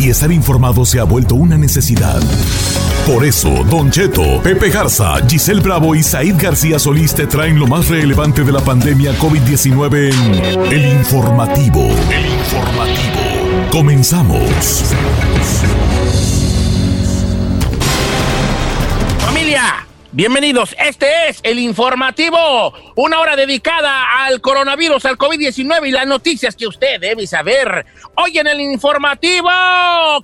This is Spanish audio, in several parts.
Y estar informado se ha vuelto una necesidad. Por eso, Don Cheto, Pepe Garza, Giselle Bravo y Said García Solís te traen lo más relevante de la pandemia COVID-19 en El Informativo. El Informativo. Comenzamos. Bienvenidos. Este es el informativo, una hora dedicada al coronavirus, al COVID-19 y las noticias que usted debe saber. Hoy en el informativo,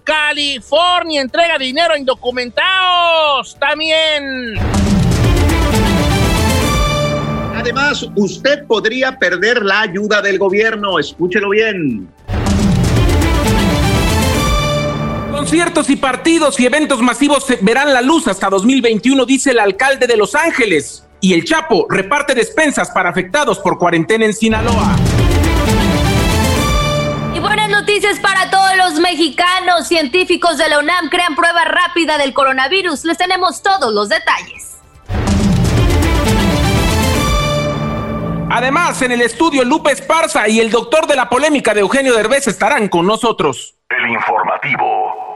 California entrega dinero a indocumentados. También. Además, usted podría perder la ayuda del gobierno. Escúchelo bien. Conciertos y partidos y eventos masivos verán la luz hasta 2021, dice el alcalde de Los Ángeles. Y el Chapo reparte despensas para afectados por cuarentena en Sinaloa. Y buenas noticias para todos los mexicanos. Científicos de la UNAM crean prueba rápida del coronavirus. Les tenemos todos los detalles. Además, en el estudio Lupe Esparza y el doctor de la polémica de Eugenio Derbez estarán con nosotros. El informativo.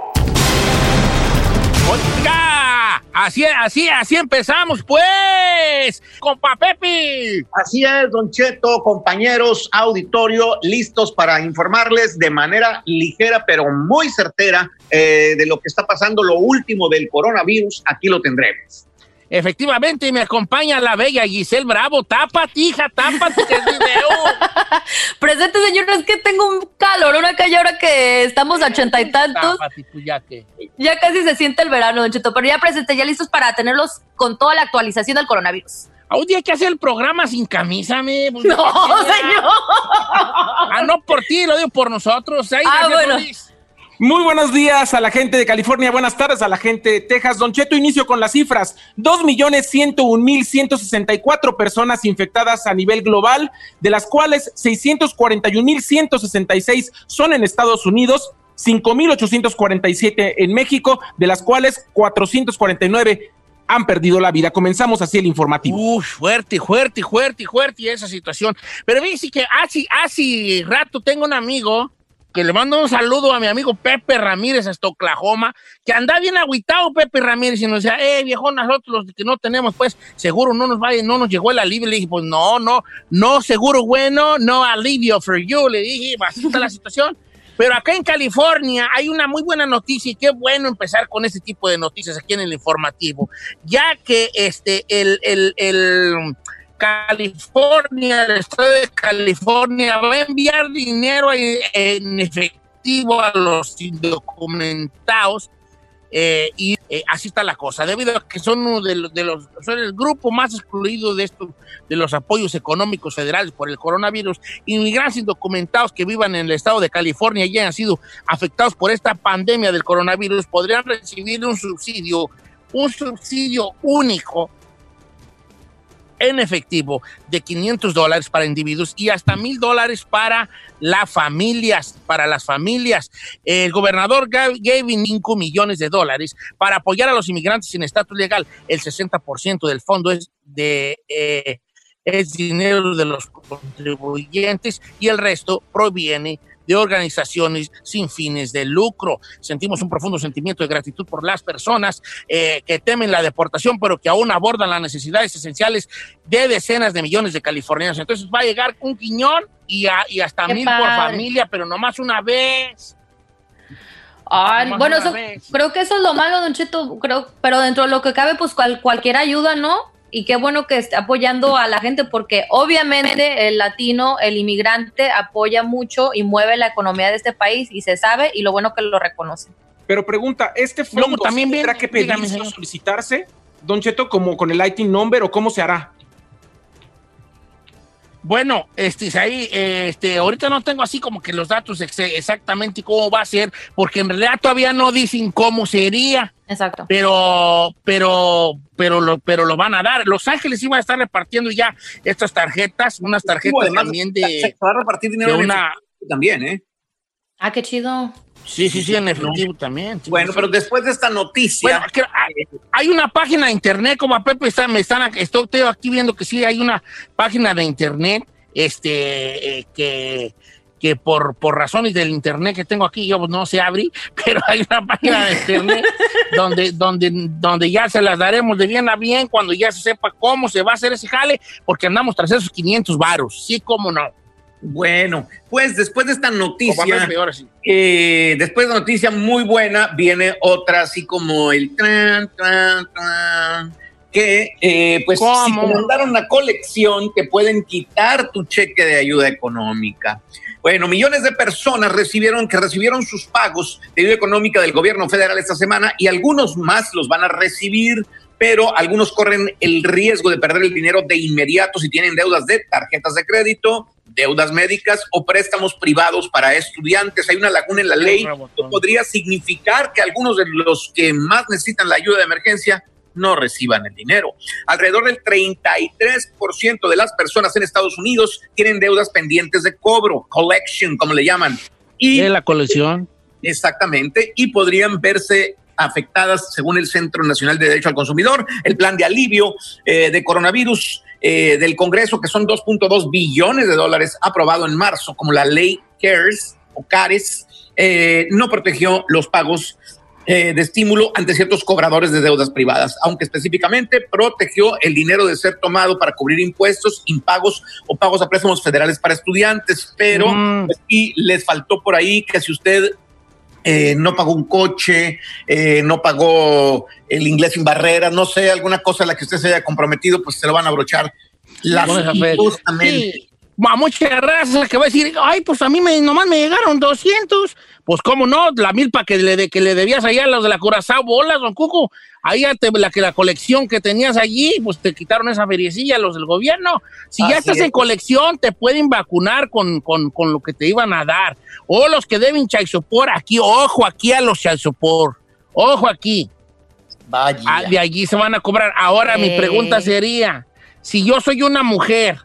Oiga, así, así, así empezamos, pues, compa Pepe. Así es, Don Cheto, compañeros, auditorio, listos para informarles de manera ligera pero muy certera eh, de lo que está pasando, lo último del coronavirus. Aquí lo tendremos. Efectivamente, me acompaña la bella Giselle Bravo. Tápate, hija, tápate, que es video. Presente, señor, es que tengo un calor una calle ahora que estamos a ochenta y tantos. Tápate, pues, ya que. Ya casi se siente el verano, Don Cheto, pero ya presente, ya listos para tenerlos con toda la actualización del coronavirus. A un día que hacer el programa sin camisa, me. Pues, No, señor. Ah, no por ti, lo digo por nosotros. Ahí, Ah, bueno. Luis. Muy buenos días a la gente de California, buenas tardes a la gente de Texas. Don Cheto, inicio con las cifras. 2.101.164 personas infectadas a nivel global, de las cuales 641.166 son en Estados Unidos, 5.847 en México, de las cuales 449 han perdido la vida. Comenzamos así el informativo. Uf, fuerte, fuerte, fuerte, fuerte esa situación. Pero fíjese que hace, hace rato tengo un amigo que le mando un saludo a mi amigo Pepe Ramírez hasta Oklahoma, que anda bien agüitado Pepe Ramírez y nos decía, eh, viejo, nosotros los que no tenemos, pues, seguro no nos vaya, no nos llegó el alivio. Le dije, pues, no, no, no, seguro bueno, no alivio for you. Le dije, así está la situación. Pero acá en California hay una muy buena noticia y qué bueno empezar con este tipo de noticias aquí en el informativo, ya que este, el, el, el California, el estado de California va a enviar dinero en, efectivo a los indocumentados eh, y eh, así está la cosa, debido a que son uno de los, de los- son el grupo más excluido de estos de los apoyos económicos federales por el coronavirus, inmigrantes indocumentados que vivan en el estado de California y hayan sido afectados por esta pandemia del coronavirus podrían recibir un subsidio, un subsidio único en efectivo de 500 dólares para individuos y hasta mil dólares para las familias, para las familias. El gobernador Gav- Gavin 5 millones de dólares para apoyar a los inmigrantes sin estatus legal. El 60% del fondo es de, eh, es dinero de los contribuyentes y el resto proviene de organizaciones sin fines de lucro. Sentimos un profundo sentimiento de gratitud por las personas eh, que temen la deportación, pero que aún abordan las necesidades esenciales de decenas de millones de californianos. Entonces va a llegar un quiñón y, a- y hasta Qué mil por familia, pero nomás una vez. Ay, Nomás bueno, una eso- vez. creo que eso es lo malo, Don Cheto, creo, pero dentro de lo que cabe, pues cual- cualquier ayuda, ¿no? Y qué bueno que esté apoyando a la gente, porque obviamente el latino, el inmigrante, apoya mucho y mueve la economía de este país y se sabe, y lo bueno que lo reconoce. Pero pregunta, ¿este Luego fondo también también tendrá viene- que pedirse o solicitarse, Don Cheto, como con el IT number o cómo se hará? Bueno, este, ahí, este, ahorita no tengo así como que los datos ex- exactamente cómo va a ser, porque en realidad todavía no dicen cómo sería, Exacto. pero, pero, pero lo, pero lo van a dar. Los Ángeles iban a estar repartiendo ya estas tarjetas, unas tarjetas Además, también de, se va a repartir dinero de en una, también, ¿eh? Ah, qué chido. Sí, sí, sí, en efectivo también. sí, Bueno, sí. pero después de esta noticia, Bueno, que hay, una página de internet, como a Pepe está, me están, estoy, aquí viendo que sí hay una página de internet, este, eh, que, que por, por razones del internet que tengo aquí, yo pues, no se abre, pero hay una página de internet donde, donde, donde ya se las daremos de bien a bien cuando ya se sepa cómo se va a hacer ese jale, porque andamos tras esos 500 varos, sí, cómo no. Bueno, pues después de esta noticia, peor así. eh, después de la noticia muy buena, viene otra así como el tran, tran, tran, que eh, pues ¿Cómo? si te mandaron una colección te pueden quitar tu cheque de ayuda económica. Bueno, millones de personas recibieron que recibieron sus pagos de ayuda económica del gobierno federal esta semana y algunos más los van a recibir, pero algunos corren el riesgo de perder el dinero de inmediato si tienen deudas de tarjetas de crédito, deudas médicas o préstamos privados para estudiantes. Hay una laguna en la ley que podría significar que algunos de los que más necesitan la ayuda de emergencia no reciban el dinero. Alrededor del 33% de las personas en Estados Unidos tienen deudas pendientes de cobro, collection, como le llaman. Y De la colección. Exactamente, y podrían verse afectadas según el Centro Nacional de Derecho al Consumidor, el plan de alivio eh, de coronavirus eh, del Congreso, que son 2.2 billones de dólares aprobado en marzo, como la ley CARES o CARES, eh, no protegió los pagos eh, de estímulo ante ciertos cobradores de deudas privadas, aunque específicamente protegió el dinero de ser tomado para cubrir impuestos, impagos o pagos a préstamos federales para estudiantes, pero Mm. y les faltó por ahí que si usted eh, no pagó un coche, eh, no pagó el inglés sin barreras, no sé, alguna cosa a la que usted se haya comprometido, pues se lo van a abrochar las. Sí. A mucha raza que va a decir, ay, pues a mí me, nomás me llegaron 200. Pues cómo no, la milpa que le, de, que le debías allá a los de la Curazao, bolas, don Cuco. Ahí ya te, la, que la colección que tenías allí, pues te quitaron esa feriecilla los del gobierno. Si ya estás es. en colección, te pueden vacunar con, con, con lo que te iban a dar. O los que deben chaisopor aquí, ojo aquí a los chaisopor. Ojo aquí. Vaya. Ah, de allí se van a cobrar. Ahora mi pregunta sería, si yo soy una mujer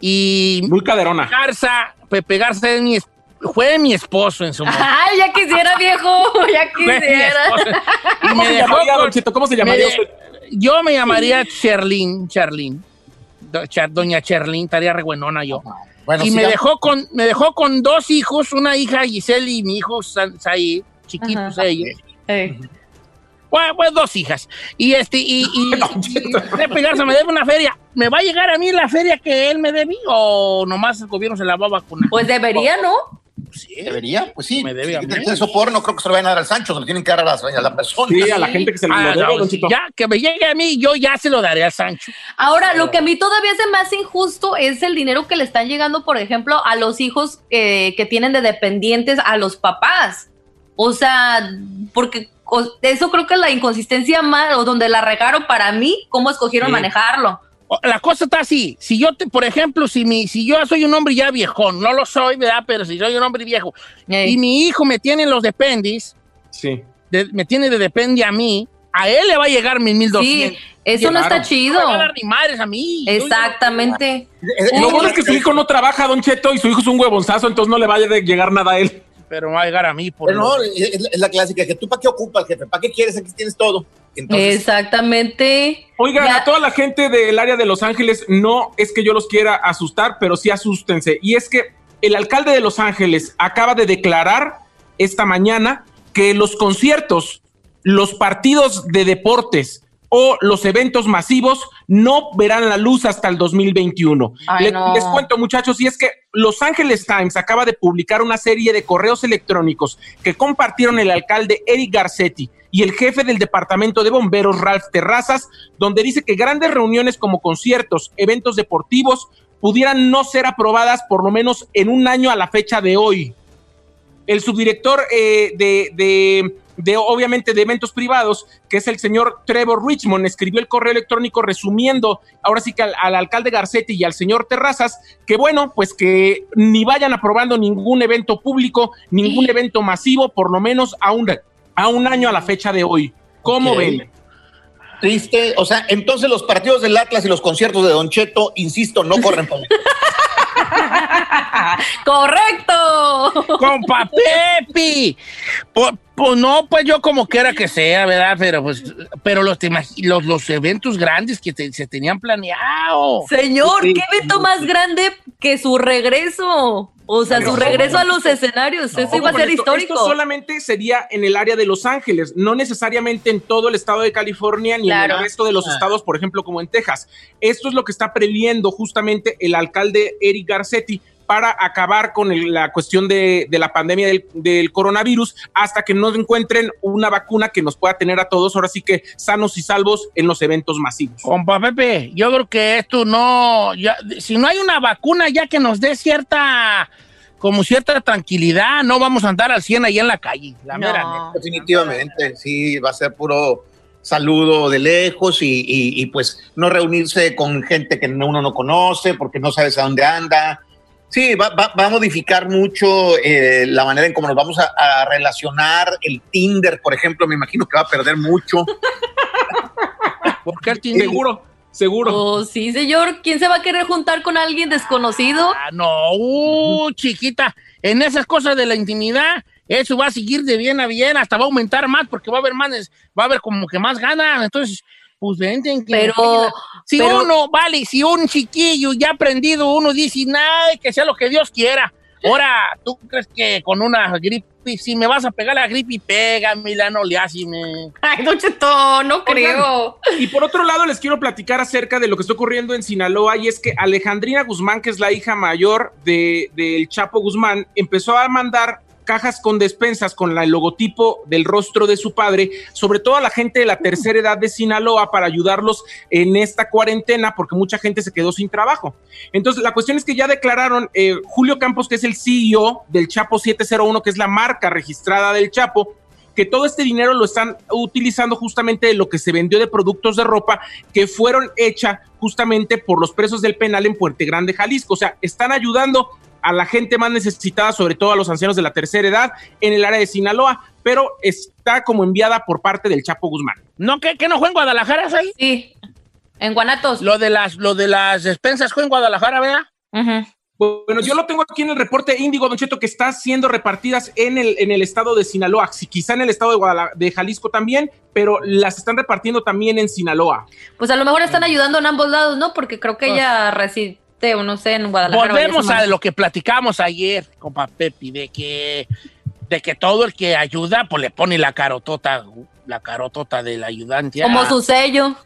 y Muy caderona. Garza, Pepe Garza es mi es- fue mi esposo en su momento. Ay, ya quisiera, viejo, ya quisiera. ¿Cómo me se dejó llamaría, con- Don Cheto? ¿Cómo se me llamaría de- usted? Yo me llamaría Cherlin, Cherlin. Do- Char- Doña Cherlin, estaría reguenona yo. Bueno, y me sigamos. dejó con me dejó con dos hijos, una hija Giselle y mi hijo Sa- Said, chiquitos Ajá. ellos. Ey. Bueno, pues dos hijas. Y este, y, y, y Garza me debe una feria. ¿Me va a llegar a mí la feria que él me debía o nomás el gobierno se la va a vacunar? Pues debería, ¿no? Sí, Debería, pues sí. Me debe a mí. El sopor no creo que se lo vayan a dar al Sancho, se lo tienen que dar a, las- a la persona. Sí, a la gente que se lo Ah, debe, no, si ya, que me llegue a mí, yo ya se lo daré a Sancho. Ahora, lo que a mí todavía se me hace injusto es el dinero que le están llegando, por ejemplo, a los hijos eh, que tienen de dependientes a los papás. O sea, porque o- eso creo que es la inconsistencia más, o donde la regaron para mí, cómo escogieron Sí. manejarlo. La cosa está así. Si yo, te, por ejemplo, si, mi, si yo soy un hombre ya viejón, no lo soy, ¿verdad? Pero si soy un hombre viejo y mi hijo me tiene en los dependis, Sí. de- me tiene de depende a mí, a él le va a llegar mis 1200. Sí, eso no está chido. No me va a dar ni madres a mí. Yo- Exactamente. Eh, eh, Lo bueno es que su hijo no trabaja, Don Cheto, y su hijo es un huevonzazo, entonces no le vaya a llegar nada a él. Pero va a llegar a mí. Por Pero no, es, es la clásica, que tú para qué ocupas, jefe, para qué quieres, aquí tienes todo. Entonces, Exactamente. Oigan, Ya- a toda la gente del área de Los Ángeles, no es que yo los quiera asustar, pero sí asústense. Y es que el alcalde de Los Ángeles acaba de declarar esta mañana que los conciertos, los partidos de deportes o los eventos masivos no verán la luz hasta el 2021. Ay, Le- no. Les cuento, muchachos, y es que Los Angeles Times acaba de publicar una serie de correos electrónicos que compartieron el alcalde Eric Garcetti y el jefe del departamento de bomberos Ralph Terrazas, donde dice que grandes reuniones como conciertos, eventos deportivos, pudieran no ser aprobadas por lo menos en un año a la fecha de hoy. El subdirector eh, de, de- de, obviamente, de eventos privados, que es el señor Trevor Richmond, escribió el correo electrónico resumiendo ahora sí que al, al alcalde Garcetti y al señor Terrazas, que bueno, pues que ni vayan aprobando ningún evento público, ningún evento masivo, por lo menos a un, a un año a la fecha de hoy. ¿Cómo ven? triste. O sea, entonces los partidos del Atlas y los conciertos de Don Cheto, insisto, no corren por ¡Correcto! ¡Compa Pepi! Pues, pues no, pues yo como quiera que sea, ¿verdad? Pero pues, pero los, te los, los eventos grandes que te- se tenían planeado. Señor, ¿qué evento más grande que su regreso? O sea, Pero- su regreso a los escenarios. Eso iba a ser esto, histórico. Esto solamente sería en el área de Los Ángeles, no necesariamente en todo el estado de California ni en el resto de los estados, por ejemplo, como en Texas. Esto es lo que está previendo justamente el alcalde Eric Garcetti para acabar con el- la cuestión de, de la pandemia del, del coronavirus hasta que no encuentren una vacuna que nos pueda tener a todos ahora sí que sanos y salvos en los eventos masivos. Compa Pepe, yo creo que esto no, ya, si no hay una vacuna ya que nos dé cierta, como cierta tranquilidad, no vamos a andar al 100 ahí en la calle, la No. mera neta. Definitivamente, sí, va a ser puro saludo de lejos y, y- y, pues no reunirse con gente que no- uno no conoce porque no sabes a dónde anda. Sí, va, va- va a modificar mucho eh, la manera en cómo nos vamos a, a relacionar. El Tinder, por ejemplo, me imagino que va a perder mucho. ¿Por qué el Tinder? Seguro, seguro. Oh, sí, señor. ¿Quién se va a querer juntar con alguien desconocido? Ah, no, uh, chiquita, en esas cosas de la intimidad, eso va a seguir de bien a bien, hasta va a aumentar más porque va a haber más, va a haber como que más ganas, entonces, pues vente. en que- Pero, Si pero- uno, vale, si un chiquillo ya aprendido, uno dice, nada, que sea lo que Dios quiera. Ahora, ¿tú crees que con una gripe, si me vas a pegar la gripe, pega, Milano, le hace, me... Ay, Don Cheto, no creo. Y por otro lado, les quiero platicar acerca de lo que está ocurriendo en Sinaloa, y es que Alejandrina Guzmán, que es la hija mayor de, del Chapo Guzmán, empezó a mandar cajas con despensas con el logotipo del rostro de su padre, sobre todo a la gente de la tercera edad de Sinaloa para ayudarlos en esta cuarentena, porque mucha gente se quedó sin trabajo. Entonces, la cuestión es que ya declararon eh, Julio Campos, que es el CEO del Chapo 701, que es la marca registrada del Chapo, que todo este dinero lo están utilizando justamente de lo que se vendió de productos de ropa que fueron hechas justamente por los presos del penal en Puente Grande, Jalisco. O sea, están ayudando a la gente más necesitada, sobre todo a los ancianos de la tercera edad, en el área de Sinaloa, pero está como enviada por parte del Chapo Guzmán. ¿No, que, que no fue en Guadalajara, ahí? Sí. En Guanatos. Lo de las, lo de las despensas fue en Guadalajara, ¿verdad? Ujú. Bueno, yo lo tengo aquí en el reporte Índigo, Don Cheto, que está siendo repartidas en el, en el estado de Sinaloa, si quizá en el estado de, Guadala- de Jalisco también, pero las están repartiendo también en Sinaloa. Pues a lo mejor están ayudando en ambos lados, ¿no? Porque creo que Pues- ella o no sé, en Guadalajara. Volvemos a lo que platicamos ayer, compa Pepi, de que, de que todo el que ayuda, pues le pone la carotota, la carotota del ayudante. Como su sello.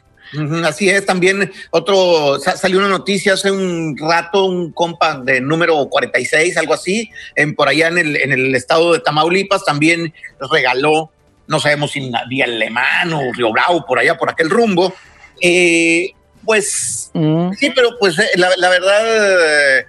Así es, también otro, sa- salió una noticia hace un rato, un compa de número 46, algo así, en, por allá en el, en el estado de Tamaulipas, también regaló, no sabemos si Vía Alemán o Río Bravo, por allá, por aquel rumbo. Eh, pues mm. sí, pero pues eh, la, la verdad, eh,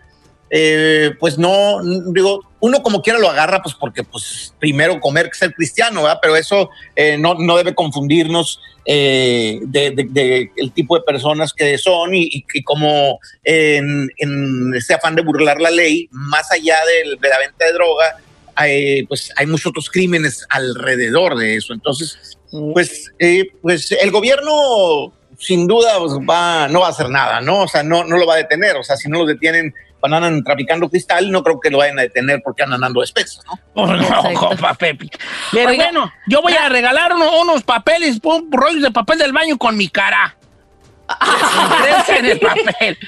eh, pues no, digo, uno como quiera lo agarra, pues porque pues primero comer que ser cristiano, ¿verdad? Pero eso eh, no, no debe confundirnos eh, de, de- de el tipo de personas que son y, y- y como en, en este afán de burlar la ley, más allá del- de la venta de droga, hay, pues hay muchos otros crímenes alrededor de eso. Entonces, pues, eh, pues el gobierno sin duda pues, va, no va a hacer nada, ¿no? O sea, no, no lo va a detener. O sea, si no lo detienen, cuando andan traficando cristal, no creo que lo vayan a detener porque andan dando despensas, ¿no? Oh, no, compa Pepe. Pero bueno, yo voy a regalar unos, unos papeles, un rollos de papel del baño con mi cara. En el papel.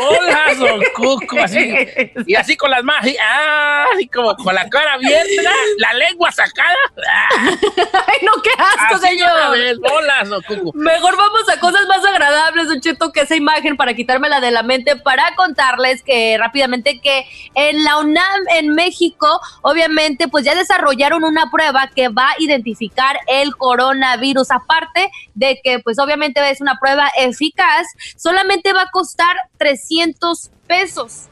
Bolas o cuco, así. Y así con las manos, así, ah, así como con la cara abierta, la lengua sacada. Ay, no, qué asco, así señor. vez, bolas o cuco. Mejor vamos a cosas más agradables, Don Cheto, que esa imagen para quitármela de la mente, para contarles que rápidamente que en la UNAM en México, obviamente, pues ya desarrollaron una prueba que va a identificar el coronavirus. Aparte de que, pues obviamente es una prueba eficaz, solamente va a costar 300 pesos.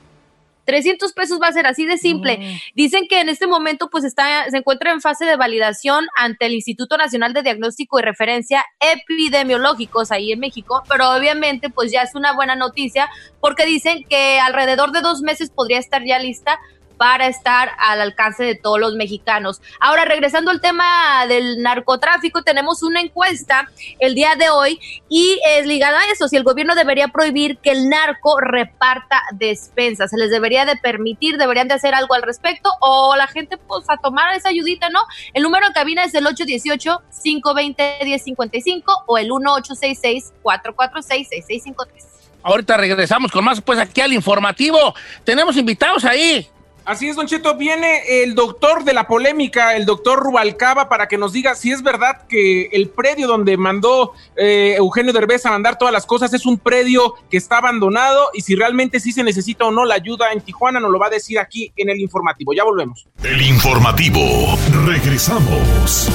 300 pesos va a ser así de simple. Dicen que en este momento pues está, se encuentra en fase de validación ante el Instituto Nacional de Diagnóstico y Referencia Epidemiológicos ahí en México, pero obviamente pues ya es una buena noticia porque dicen que alrededor de dos meses podría estar ya lista para estar al alcance de todos los mexicanos. Ahora, regresando al tema del narcotráfico, tenemos una encuesta el día de hoy y es ligada a eso, si el gobierno debería prohibir que el narco reparta despensas, se les debería de permitir, deberían de hacer algo al respecto o la gente pues a tomar esa ayudita, ¿no? El número en cabina es el 818-520-1055 o el 1866-446-6653. Ahorita regresamos con más, pues aquí al informativo. Tenemos invitados ahí. Así es, Don Cheto, viene el doctor de la polémica, el doctor Rubalcaba, para que nos diga si es verdad que el predio donde mandó eh, Eugenio Derbez a mandar todas las cosas es un predio que está abandonado y si realmente sí se necesita o no la ayuda en Tijuana, nos lo va a decir aquí en el informativo. Ya volvemos. El informativo. Regresamos.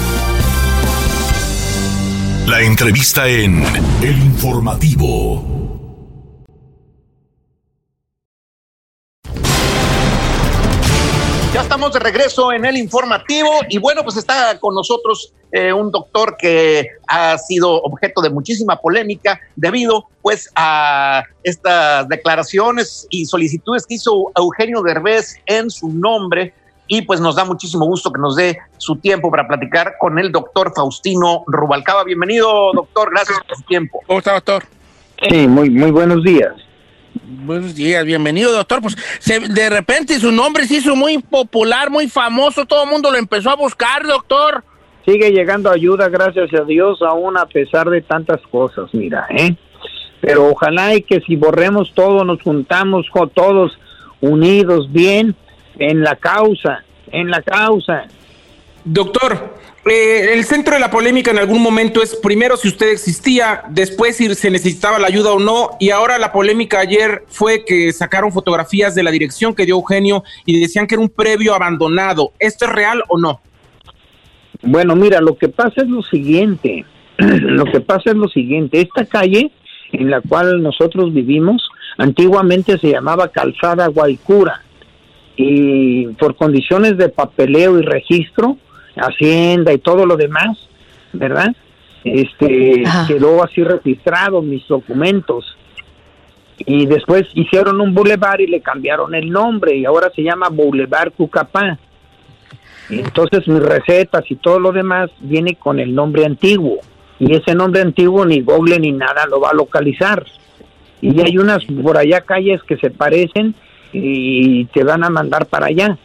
La entrevista en El informativo. Ya estamos de regreso en el informativo y bueno, pues está con nosotros eh, un doctor que ha sido objeto de muchísima polémica debido pues a estas declaraciones y solicitudes que hizo Eugenio Derbez en su nombre y pues nos da muchísimo gusto que nos dé su tiempo para platicar con el doctor Faustino Rubalcaba. Bienvenido, doctor, gracias por su tiempo. ¿Cómo está, doctor? Sí, muy, muy buenos días. Buenos días, bienvenido, doctor. Pues se- de repente su nombre se hizo muy popular, muy famoso, todo el mundo lo empezó a buscar, doctor. Sigue llegando ayuda, gracias a Dios, aún a pesar de tantas cosas, mira, ¿eh? Pero ojalá y que si borremos todo, nos juntamos todos unidos bien en la causa, en la causa. Doctor, eh, el centro de la polémica en algún momento es primero si usted existía, después si se necesitaba la ayuda o no, y ahora la polémica ayer fue que sacaron fotografías de la dirección que dio Eugenio y decían que era un previo abandonado. ¿Esto es real o no? Bueno, mira, lo que pasa es lo siguiente, lo que pasa es lo siguiente, esta calle en la cual nosotros vivimos antiguamente se llamaba Calzada Guaycura y por condiciones de papeleo y registro, hacienda y todo lo demás, ¿verdad? Este quedó así registrado mis documentos y después hicieron un bulevar y le cambiaron el nombre y ahora se llama Boulevard Cucapá. Entonces mis recetas y todo lo demás viene con el nombre antiguo y ese nombre antiguo ni Google ni nada lo va a localizar. Y hay unas por allá calles que se parecen y te van a mandar para allá.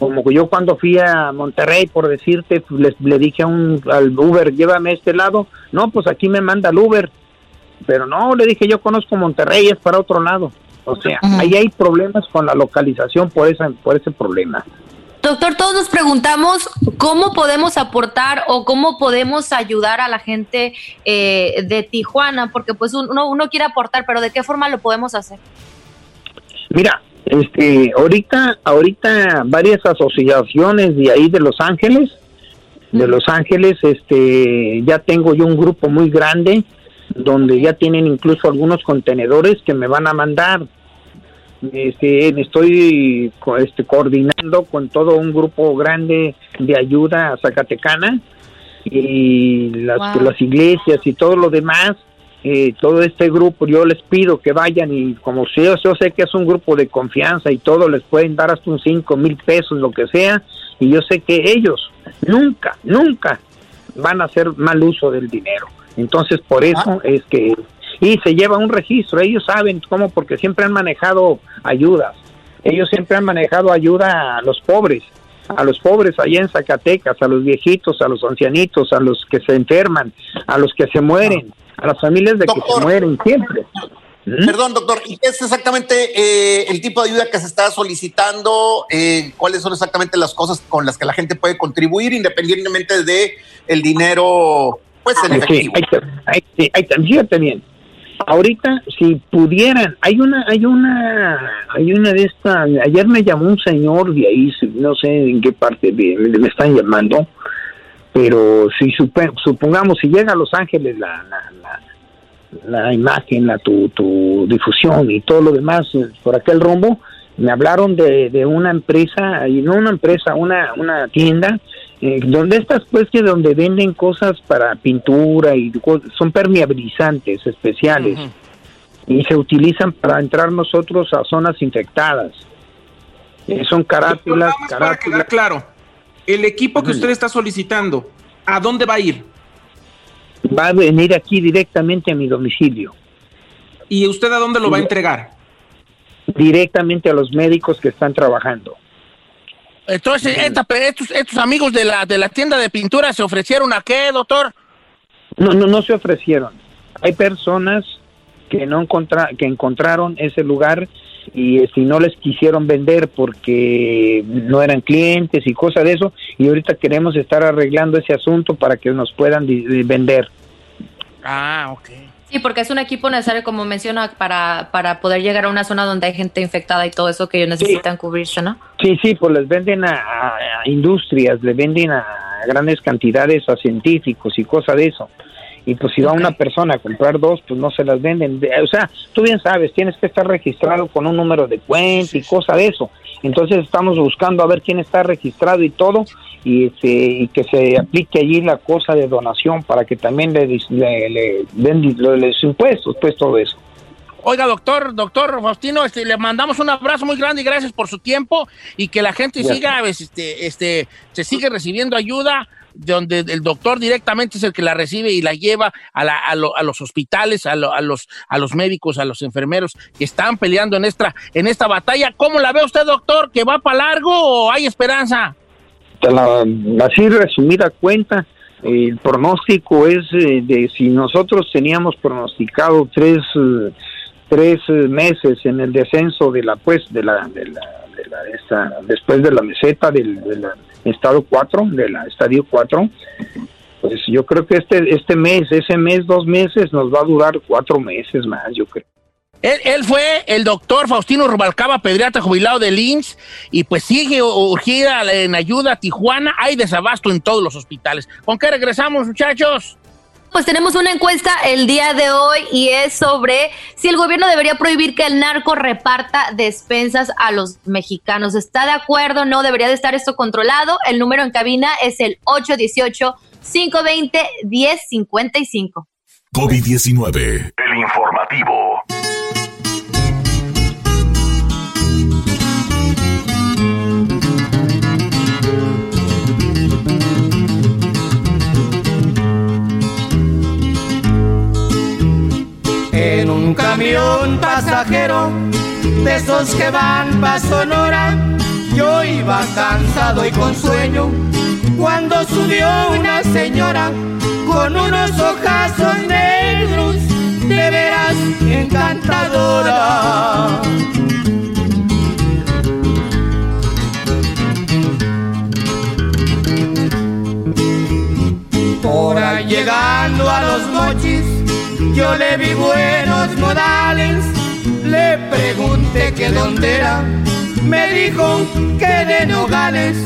Como que yo cuando fui a Monterrey, por decirte, les, le dije a un, al Uber, llévame a este lado. No, pues aquí me manda el Uber. Pero no, le dije, yo conozco Monterrey, es para otro lado. O sea, ahí hay problemas con la localización por, esa, por ese problema. Doctor, todos nos preguntamos cómo podemos aportar o cómo podemos ayudar a la gente eh, de Tijuana, porque pues uno, uno quiere aportar, pero ¿de qué forma lo podemos hacer? Mira, este, ahorita, ahorita varias asociaciones de ahí de Los Ángeles, de Los Ángeles, este, ya tengo yo un grupo muy grande donde ya tienen incluso algunos contenedores que me van a mandar. Este, estoy este, coordinando con todo un grupo grande de ayuda zacatecana y las, Wow. las iglesias y todo lo demás eh, todo este grupo, yo les pido que vayan y como si yo, yo sé que es un grupo de confianza y todo, les pueden dar hasta un cinco mil pesos, lo que sea, y yo sé que ellos nunca, nunca van a hacer mal uso del dinero. Entonces, por eso es que y se lleva un registro. Ellos saben cómo, porque siempre han manejado ayudas. Ellos siempre han manejado ayuda a los pobres, a los pobres allá en Zacatecas, a los viejitos, a los ancianitos, a los que se enferman, a los que se mueren, a las familias de que se mueren siempre. ¿Mm? Perdón, doctor, ¿y qué es exactamente eh, el tipo de ayuda que se está solicitando? Eh, ¿Cuáles son exactamente las cosas con las que la gente puede contribuir independientemente de el dinero, pues, en efectivo? Sí, ahí, sí, ahí, fíjate bien. Ahorita, si pudieran, hay una, hay una, hay una de estas. Ayer me llamó un señor de ahí, no sé en qué parte de, me están llamando, pero si supongamos si llega a Los Ángeles la, la, la, la imagen, la tu, tu difusión y todo lo demás eh, por aquel rumbo, me hablaron de, de una empresa, y no una empresa, una, una tienda, eh, donde estas pues que donde venden cosas para pintura y son permeabilizantes especiales y se utilizan para entrar nosotros a zonas infectadas. Eh, son carátulas, Para quedar carátulas. claro, el equipo que usted está solicitando, ¿a dónde va a ir? Va a venir aquí directamente a mi domicilio, ¿Y usted a dónde lo va a entregar? directamente a los médicos que están trabajando. Entonces, esta- estos, estos amigos de la, de la tienda de pintura se ofrecieron a qué, doctor? No, no, no se ofrecieron. Hay personas que no encontra, que encontraron ese lugar y eh, si no les quisieron vender porque no eran clientes y cosas de eso y ahorita queremos estar arreglando ese asunto para que nos puedan di- vender. Ah, ok. Sí, porque es un equipo necesario, como menciona, para, para poder llegar a una zona donde hay gente infectada y todo eso que ellos necesitan cubrirse, ¿no? Sí, sí, pues les venden a, a- a industrias, le venden a grandes cantidades a científicos y cosas de eso. Y pues si va una persona a comprar dos, pues no se las venden. De- O sea, tú bien sabes, tienes que estar registrado con un número de cuenta y cosas de eso. Entonces estamos buscando a ver quién está registrado y todo y, este, y que se aplique allí la cosa de donación para que también le, le, le den los impuestos, pues todo eso. Oiga, doctor, doctor Faustino, este, le mandamos un abrazo muy grande y gracias por su tiempo y que la gente Gracias. siga, este, este, se sigue recibiendo ayuda donde el doctor directamente es el que la recibe y la lleva a, la- a lo- a los hospitales, a, lo- a los, a los médicos, a los enfermeros que están peleando en esta, en esta batalla. ¿Cómo la ve usted, doctor? ¿Que va para largo o hay esperanza? La- así resumida cuenta, el pronóstico es eh, de si nosotros teníamos pronosticado tres, eh, tres eh, meses en el descenso de la pues de la, de la- después de la meseta del, del estado 4, de la estadio 4, pues yo creo que este este mes, ese mes, dos meses nos va a durar cuatro meses más, yo creo. Él, él fue el doctor Faustino Rubalcaba, pediatra jubilado de Lynch, y pues sigue urgida en ayuda a Tijuana. Hay desabasto en todos los hospitales. ¿Con qué regresamos, muchachos? Pues tenemos una encuesta el día de hoy y es sobre si el gobierno debería prohibir que el narco reparta despensas a los mexicanos. ¿Está de acuerdo? ¿No debería de estar esto controlado? El número en cabina es el 818-520-1055. COVID-19. El informativo. Un camión pasajero de esos que van pa' Sonora, yo iba cansado y con sueño cuando subió una señora con unos ojazos negros, de veras encantadora. Ahí llegando a los mochis, yo le vi buenos modales, le pregunté que dónde era, me dijo que de Nogales,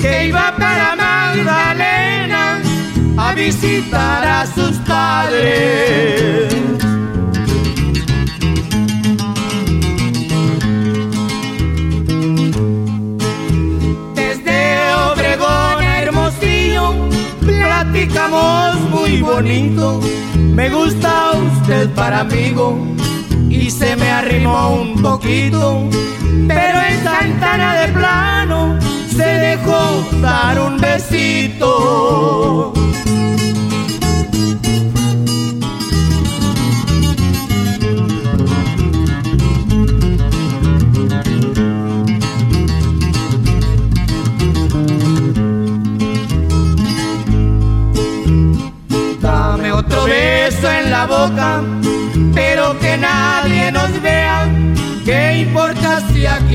que iba para Magdalena a visitar a sus padres. Desde Obregón a Hermosillo platicamos muy bonito. Me gusta usted para amigo y se me arrimó un poquito. Pero en Santana de plano se dejó dar un besito.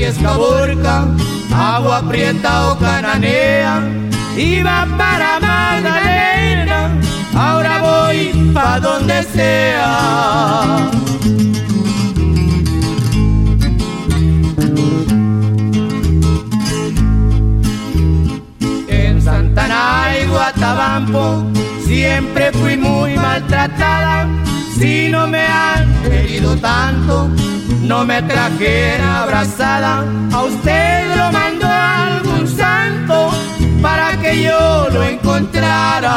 Es Caborca, agua prieta o cananea? Iba para Magdalena, ahora voy pa' donde sea. En Santana y Guatabampo siempre fui muy maltratada. Si no me han querido tanto, no me trajera abrazada. A usted lo mandó algún santo para que yo lo encontrara.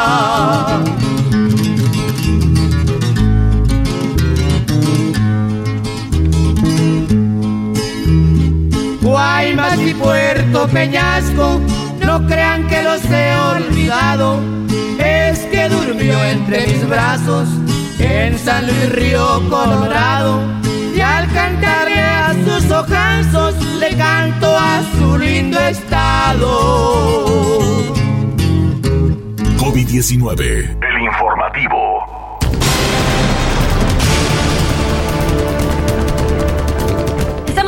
Guaymas y Puerto Peñasco, no crean que los he olvidado, es que durmió entre mis brazos en San Luis Río Colorado. Y al cantarle a sus ojazos, le canto a su lindo estado. COVID-19. El informativo.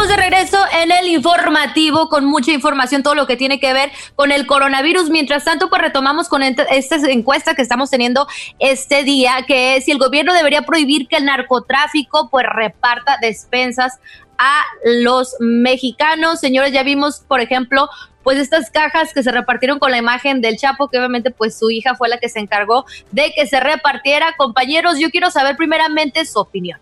De regreso en el informativo con mucha información, todo lo que tiene que ver con el coronavirus. Mientras tanto, pues retomamos con esta encuesta que estamos teniendo este día, que es si el gobierno debería prohibir que el narcotráfico pues reparta despensas a los mexicanos. Señores, ya vimos, por ejemplo, pues estas cajas que se repartieron con la imagen del Chapo, que obviamente pues su hija fue la que se encargó de que se repartiera. Compañeros, yo quiero saber primeramente su opinión.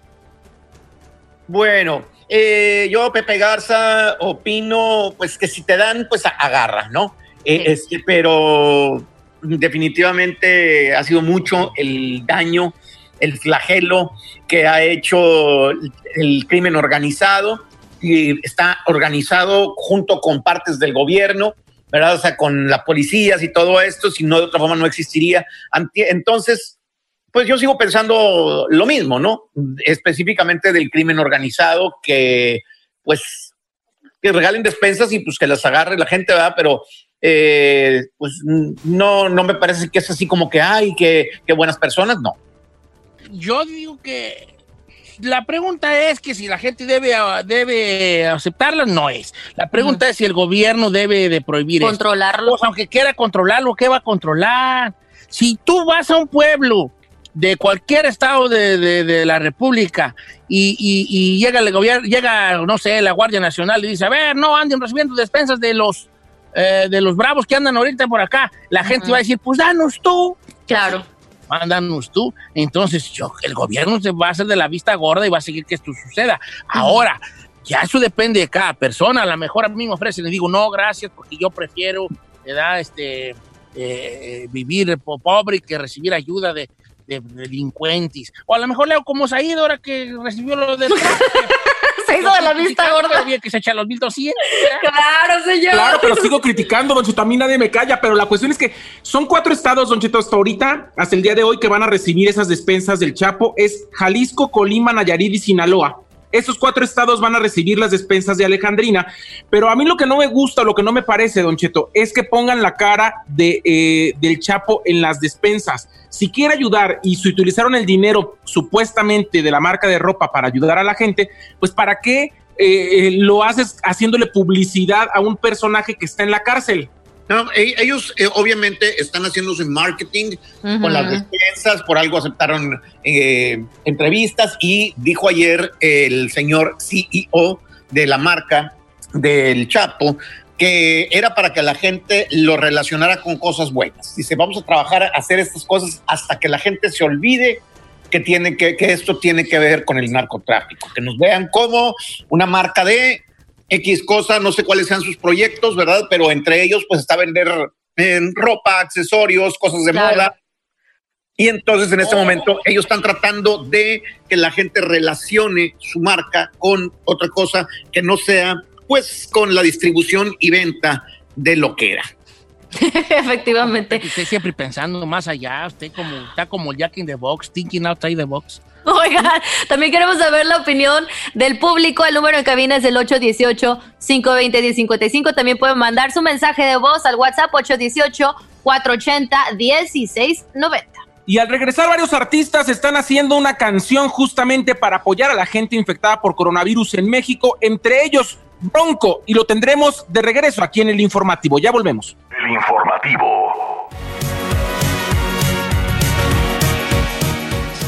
Bueno, eh, yo, Pepe Garza, opino pues que si te dan, pues a- agarra, ¿no? Eh, este, pero definitivamente ha sido mucho el daño, el flagelo que ha hecho el, crimen organizado y está organizado junto con partes del gobierno, ¿verdad? O sea, con las policías y todo esto, si no de otra forma no existiría. Entonces, pues yo sigo pensando lo mismo, ¿no? Específicamente del crimen organizado que, pues, que regalen despensas y pues que las agarre la gente, ¿verdad? Pero, eh, pues, no, no me parece que es así como que, ay, que, que buenas personas, no. Yo digo que la pregunta es que si la gente debe, debe aceptarla, no es. La pregunta es si el gobierno debe de prohibir esto. Controlarlo. Pues, aunque quiera controlarlo, ¿qué va a controlar? Si tú vas a un pueblo de cualquier estado de, de- de la República y, y- y llega el gobierno, llega, no sé, la Guardia Nacional y dice, a ver, no anden recibiendo despensas de los, eh, de los bravos que andan ahorita por acá. La gente va a decir, pues danos tú. Claro. Mándanos tú. Entonces, yo, el gobierno se va a hacer de la vista gorda y va a seguir que esto suceda. Ahora, ya eso depende de cada persona. A lo mejor a mí me ofrecen y digo, no, gracias, porque yo prefiero, ¿verdad? Este, eh, vivir po- pobre que recibir ayuda de, de delincuentes. O a lo mejor leo como Saíd ahora que recibió lo del... Se hizo de la vista gorda. Bien que se echa los 1200. Claro, señor. Claro, pero sigo criticando, Don Cheto. A mí nadie me calla, pero la cuestión es que son cuatro estados, Don Cheto, hasta ahorita, hasta el día de hoy, que van a recibir esas despensas del Chapo. Es Jalisco, Colima, Nayarit y Sinaloa. Esos cuatro estados van a recibir las despensas de Alejandrina. Pero a mí lo que no me gusta, lo que no me parece, Don Cheto, es que pongan la cara de, eh, del Chapo en las despensas. Si quiere ayudar y si utilizaron el dinero supuestamente de la marca de ropa para ayudar a la gente, pues ¿para qué eh, eh, lo haces haciéndole publicidad a un personaje que está en la cárcel? No, e- ellos eh, obviamente están haciendo su marketing con las despensas, por algo aceptaron eh, entrevistas y dijo ayer el señor CEO de la marca del Chapo que era para que la gente lo relacionara con cosas buenas. Dice, vamos a trabajar a hacer estas cosas hasta que la gente se olvide que, tiene que, que esto tiene que ver con el narcotráfico, que nos vean como una marca de X cosa, no sé cuáles sean sus proyectos, ¿verdad? Pero entre ellos pues está vender eh, ropa, accesorios, cosas de Claro. moda. Y entonces en este momento ellos están tratando de que la gente relacione su marca con otra cosa que no sea pues con la distribución y venta de lo que era. Efectivamente. Usted siempre pensando más allá, usted como, está como Jack in the Box, thinking outside the box. Oigan, también queremos saber la opinión del público. El número en cabina es el 818-520-1055. También pueden mandar su mensaje de voz al WhatsApp 818-480-1690. Y al regresar varios artistas están haciendo una canción justamente para apoyar a la gente infectada por coronavirus en México, entre ellos Bronco, y lo tendremos de regreso aquí en el informativo. Ya volvemos. Informativo.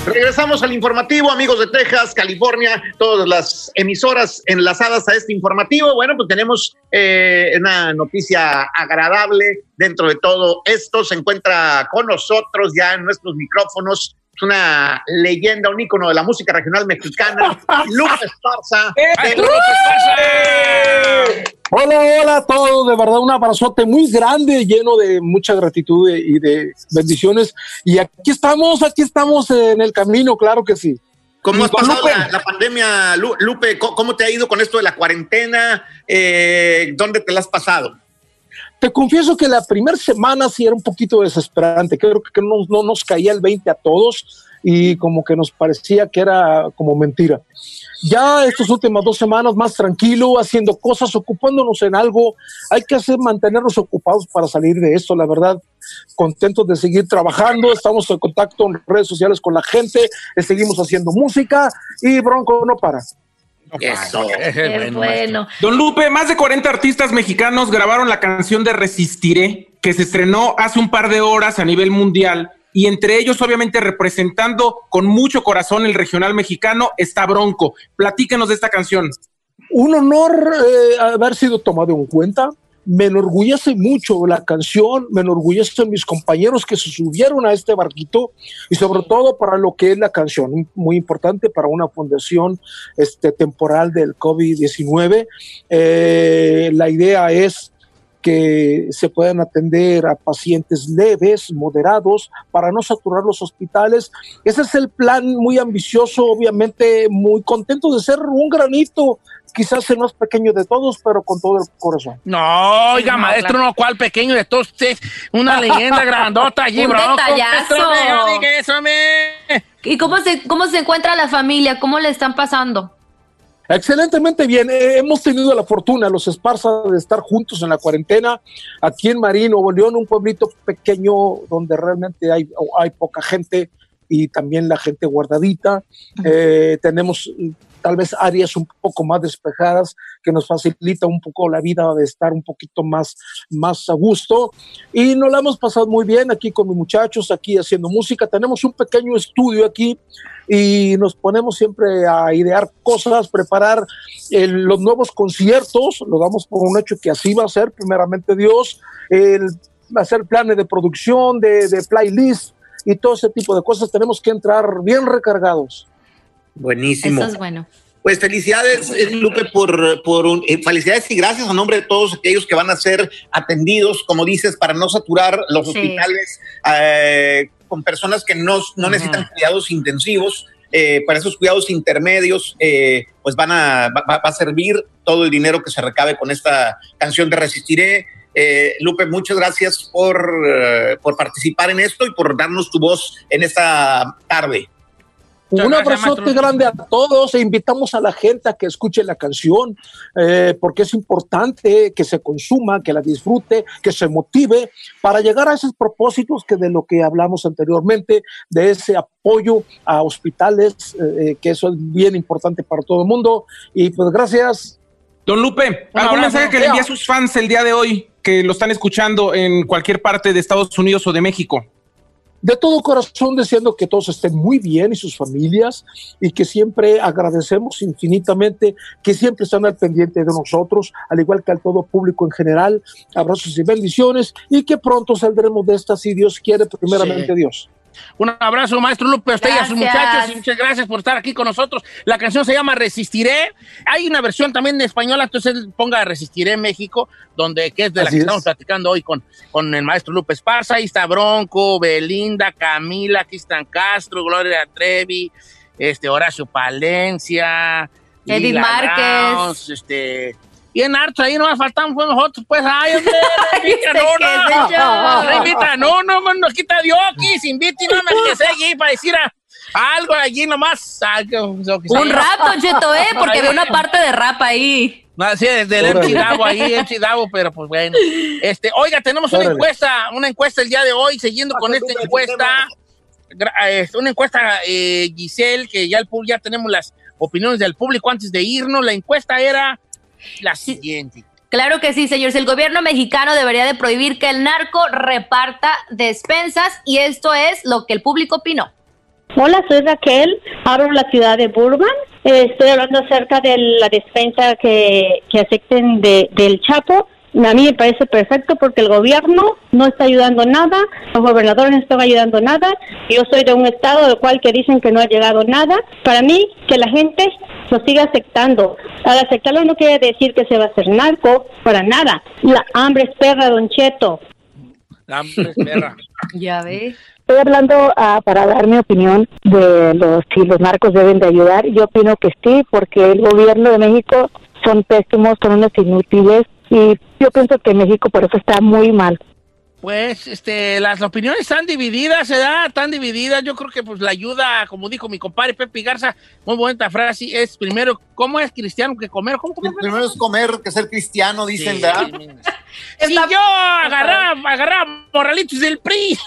Regresamos al informativo, amigos de Texas, California, todas las emisoras enlazadas a este informativo. Bueno, pues tenemos eh, una noticia agradable dentro de todo esto. Se encuentra con nosotros ya en nuestros micrófonos. Es una leyenda, un ícono de la música regional mexicana, Lupe Esparza. ¡Maestro Lupe Esparza! Hola, hola a todos, de verdad un abrazote muy grande, lleno de mucha gratitud y de bendiciones. Y aquí estamos, aquí estamos en el camino, claro que sí. ¿Cómo has pasado la, la pandemia, Lu- Lupe? ¿Cómo, cómo te ha ido con esto de la cuarentena? Eh, ¿Dónde te la has pasado? Te confieso que la primera semana sí era un poquito desesperante, creo que no, no nos caía el 20 a todos y como que nos parecía que era como mentira. Ya estas últimas dos semanas más tranquilo, haciendo cosas, ocupándonos en algo, hay que hacer mantenernos ocupados para salir de esto, la verdad, contentos de seguir trabajando, estamos en contacto en redes sociales con la gente, seguimos haciendo música y Bronco no para. Eso. Qué bueno. Don Lupe, más de 40 artistas mexicanos grabaron la canción de Resistiré, que se estrenó hace un par de horas a nivel mundial. Y entre ellos, obviamente, representando con mucho corazón el regional mexicano, está Bronco. Platíquenos de esta canción. un honor eh, haber sido tomado en cuenta. Me enorgullece mucho la canción, me enorgullecen mis compañeros que se subieron a este barquito y sobre todo para lo que es la canción, muy importante para una fundación este, temporal del COVID-19. Eh, la idea es que se puedan atender a pacientes leves, moderados, para no saturar los hospitales. Ese es el plan muy ambicioso, obviamente muy contento de ser un granito, quizás el más pequeño de todos, pero con todo el corazón. No, oiga, No, maestro, claro. no, ¿cuál pequeño de todos ustedes? Una leyenda grandota allí, Un Bronco. detallazo. ¿Y cómo se, cómo se encuentra la familia? ¿Cómo le están pasando? Excelentemente bien. Eh, hemos tenido la fortuna, los Esparza, de estar juntos en la cuarentena aquí en Marín, Nuevo León, un pueblito pequeño donde realmente hay, hay poca gente y también la gente guardadita. Eh, tenemos tal vez áreas un poco más despejadas que nos facilita un poco la vida de estar un poquito más, más a gusto. Y nos la hemos pasado muy bien aquí con mis muchachos, aquí haciendo música. Tenemos un pequeño estudio aquí y nos ponemos siempre a idear cosas, preparar eh, los nuevos conciertos, lo damos por un hecho que así va a ser, primeramente Dios, el hacer planes de producción, de, de playlist y todo ese tipo de cosas, tenemos que entrar bien recargados. Buenísimo. Eso es bueno. Pues felicidades, eh, Lupe, por, por un, eh, felicidades y gracias a nombre de todos aquellos que van a ser atendidos, como dices, para no saturar los Sí. hospitales eh, con personas que no, no necesitan cuidados intensivos. eh, para esos cuidados intermedios, eh, pues van a, va, va a servir todo el dinero que se recabe con esta canción de Resistiré. Eh, Lupe, muchas gracias por, por participar en esto y por darnos tu voz en esta tarde. Muchas Un abrazote maestro. grande a todos e invitamos a la gente a que escuche la canción, eh, porque es importante que se consuma, que la disfrute, que se motive para llegar a esos propósitos que de lo que hablamos anteriormente, de ese apoyo a hospitales, eh, que eso es bien importante para todo el mundo. Y pues gracias. Don Lupe, ¿algún mensaje que le envía a sus fans el día de hoy que lo están escuchando en cualquier parte de Estados Unidos o de México? De todo corazón deseando que todos estén muy bien y sus familias y que siempre agradecemos infinitamente que siempre están al pendiente de nosotros, al igual que al todo público en general. Abrazos y bendiciones y que pronto saldremos de esta si Dios quiere, primeramente Sí. Dios. Un abrazo, maestro Lupe, a usted y a sus muchachos. Y muchas gracias por estar aquí con nosotros. La canción se llama Resistiré. Hay una versión también en española, entonces ponga Resistiré México, donde que es de la que es. estamos platicando hoy con, con el maestro Lupe Esparza. Ahí está Bronco, Belinda, Camila, aquí están Castro, Gloria Trevi, este, Horacio Palencia, Edith Márquez. Este. Y en hartos ahí nomás faltamos fue nosotros, pues, ay, hombre, invita, no, no, invita, no, no, no, nos quita Dios aquí, se invite, no me que allí para decir a- algo allí nomás. algo. Un rap, Don Cheto, ¿eh? Porque veo una parte de rap ahí. No, sí, desde el. MC Davo ahí, MC Davo, pero pues bueno. Este, oiga, tenemos una Órale. encuesta, una encuesta el día de hoy, siguiendo con esta encuesta. una encuesta, eh, Giselle, que ya, el, ya tenemos las opiniones del público antes de irnos. La encuesta era la siguiente. Claro que sí, señores. El gobierno mexicano debería de prohibir que el narco reparta despensas y esto es lo que el público opinó. Hola, soy Raquel, hablo de la ciudad de Burbank. Eh, estoy hablando acerca de la despensa que, que acepten de, del Chapo. A mí me parece perfecto porque el gobierno no está ayudando nada, los gobernadores no están ayudando nada. Yo soy de un estado del cual que dicen que no ha llegado nada. Para mí, que la gente lo siga aceptando. Al aceptarlo no quiere decir que se va a hacer narco, para nada. La hambre es perra, Don Cheto. La hambre es perra. Ya ve. Estoy hablando ah, para dar mi opinión de los si los narcos deben de ayudar. Yo opino que sí, porque el gobierno de México son pésimos, son unos inútiles y yo pienso que México por eso está muy mal. Pues, este, las opiniones están divididas, se da, están divididas. Yo creo que, pues, la ayuda, como dijo mi compadre Pepe Garza, muy buena frase, es primero, ¿cómo es cristiano que comer? ¿Cómo comer? Primero es comer que ser cristiano, dicen, Sí. ¿verdad? Si yo agarraba, agarraba morralitos del PRI,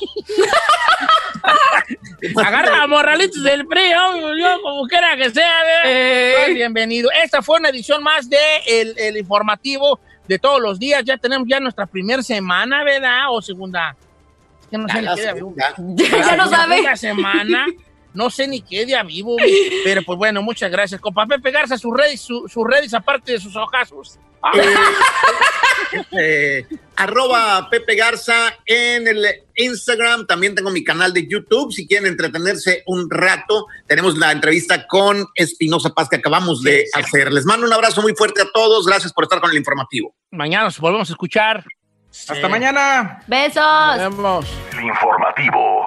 agarraba morralitos del PRI, yo, yo como quiera que sea. Pues, bienvenido. Esta fue una edición más de el, el informativo de todos los días. Ya tenemos ya nuestra primera semana, ¿verdad? O segunda. Que no sé Ya la segunda. vivo. Ya no sabe. Semana. No sé ni qué día vivo, pero pues bueno, muchas gracias. Con Pepe Garza, sus redes, su- sus redes aparte de sus ojazos. Eh, arroba Pepe Garza en el Instagram. También tengo mi canal de YouTube. Si quieren entretenerse un rato, tenemos la entrevista con Espinosa Paz que acabamos de hacer. Les mando un abrazo muy fuerte a todos. Gracias por estar con el informativo. Mañana nos volvemos a escuchar. Hasta mañana. Besos. Nos vemos. El informativo.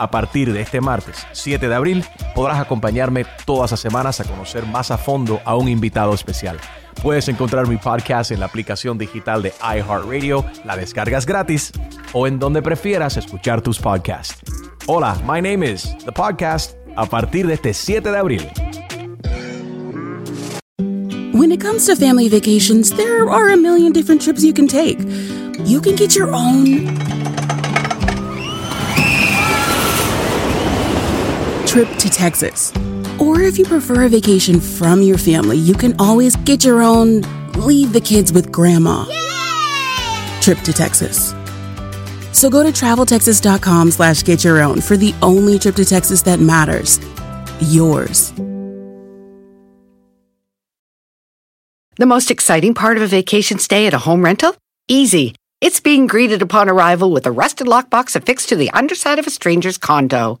A partir de este martes 7 de abril podrás acompañarme todas las semanas a conocer más a fondo a un invitado especial. Puedes encontrar mi podcast en la aplicación digital de iHeartRadio, la descargas gratis o en donde prefieras escuchar tus podcasts. Hola, my name is The Podcast a partir de este 7 de abril. When it comes to family vacations, there are a million different trips you can take. You can get your own trip to Texas. Or if you prefer a vacation from your family, you can always get your own leave the kids with grandma trip to Texas. So go to traveltexas.com slash get your own for the only trip to Texas that matters. Yours. The most exciting part of a vacation stay at a home rental? Easy. It's being greeted upon arrival with a rusted lockbox affixed to the underside of a stranger's condo.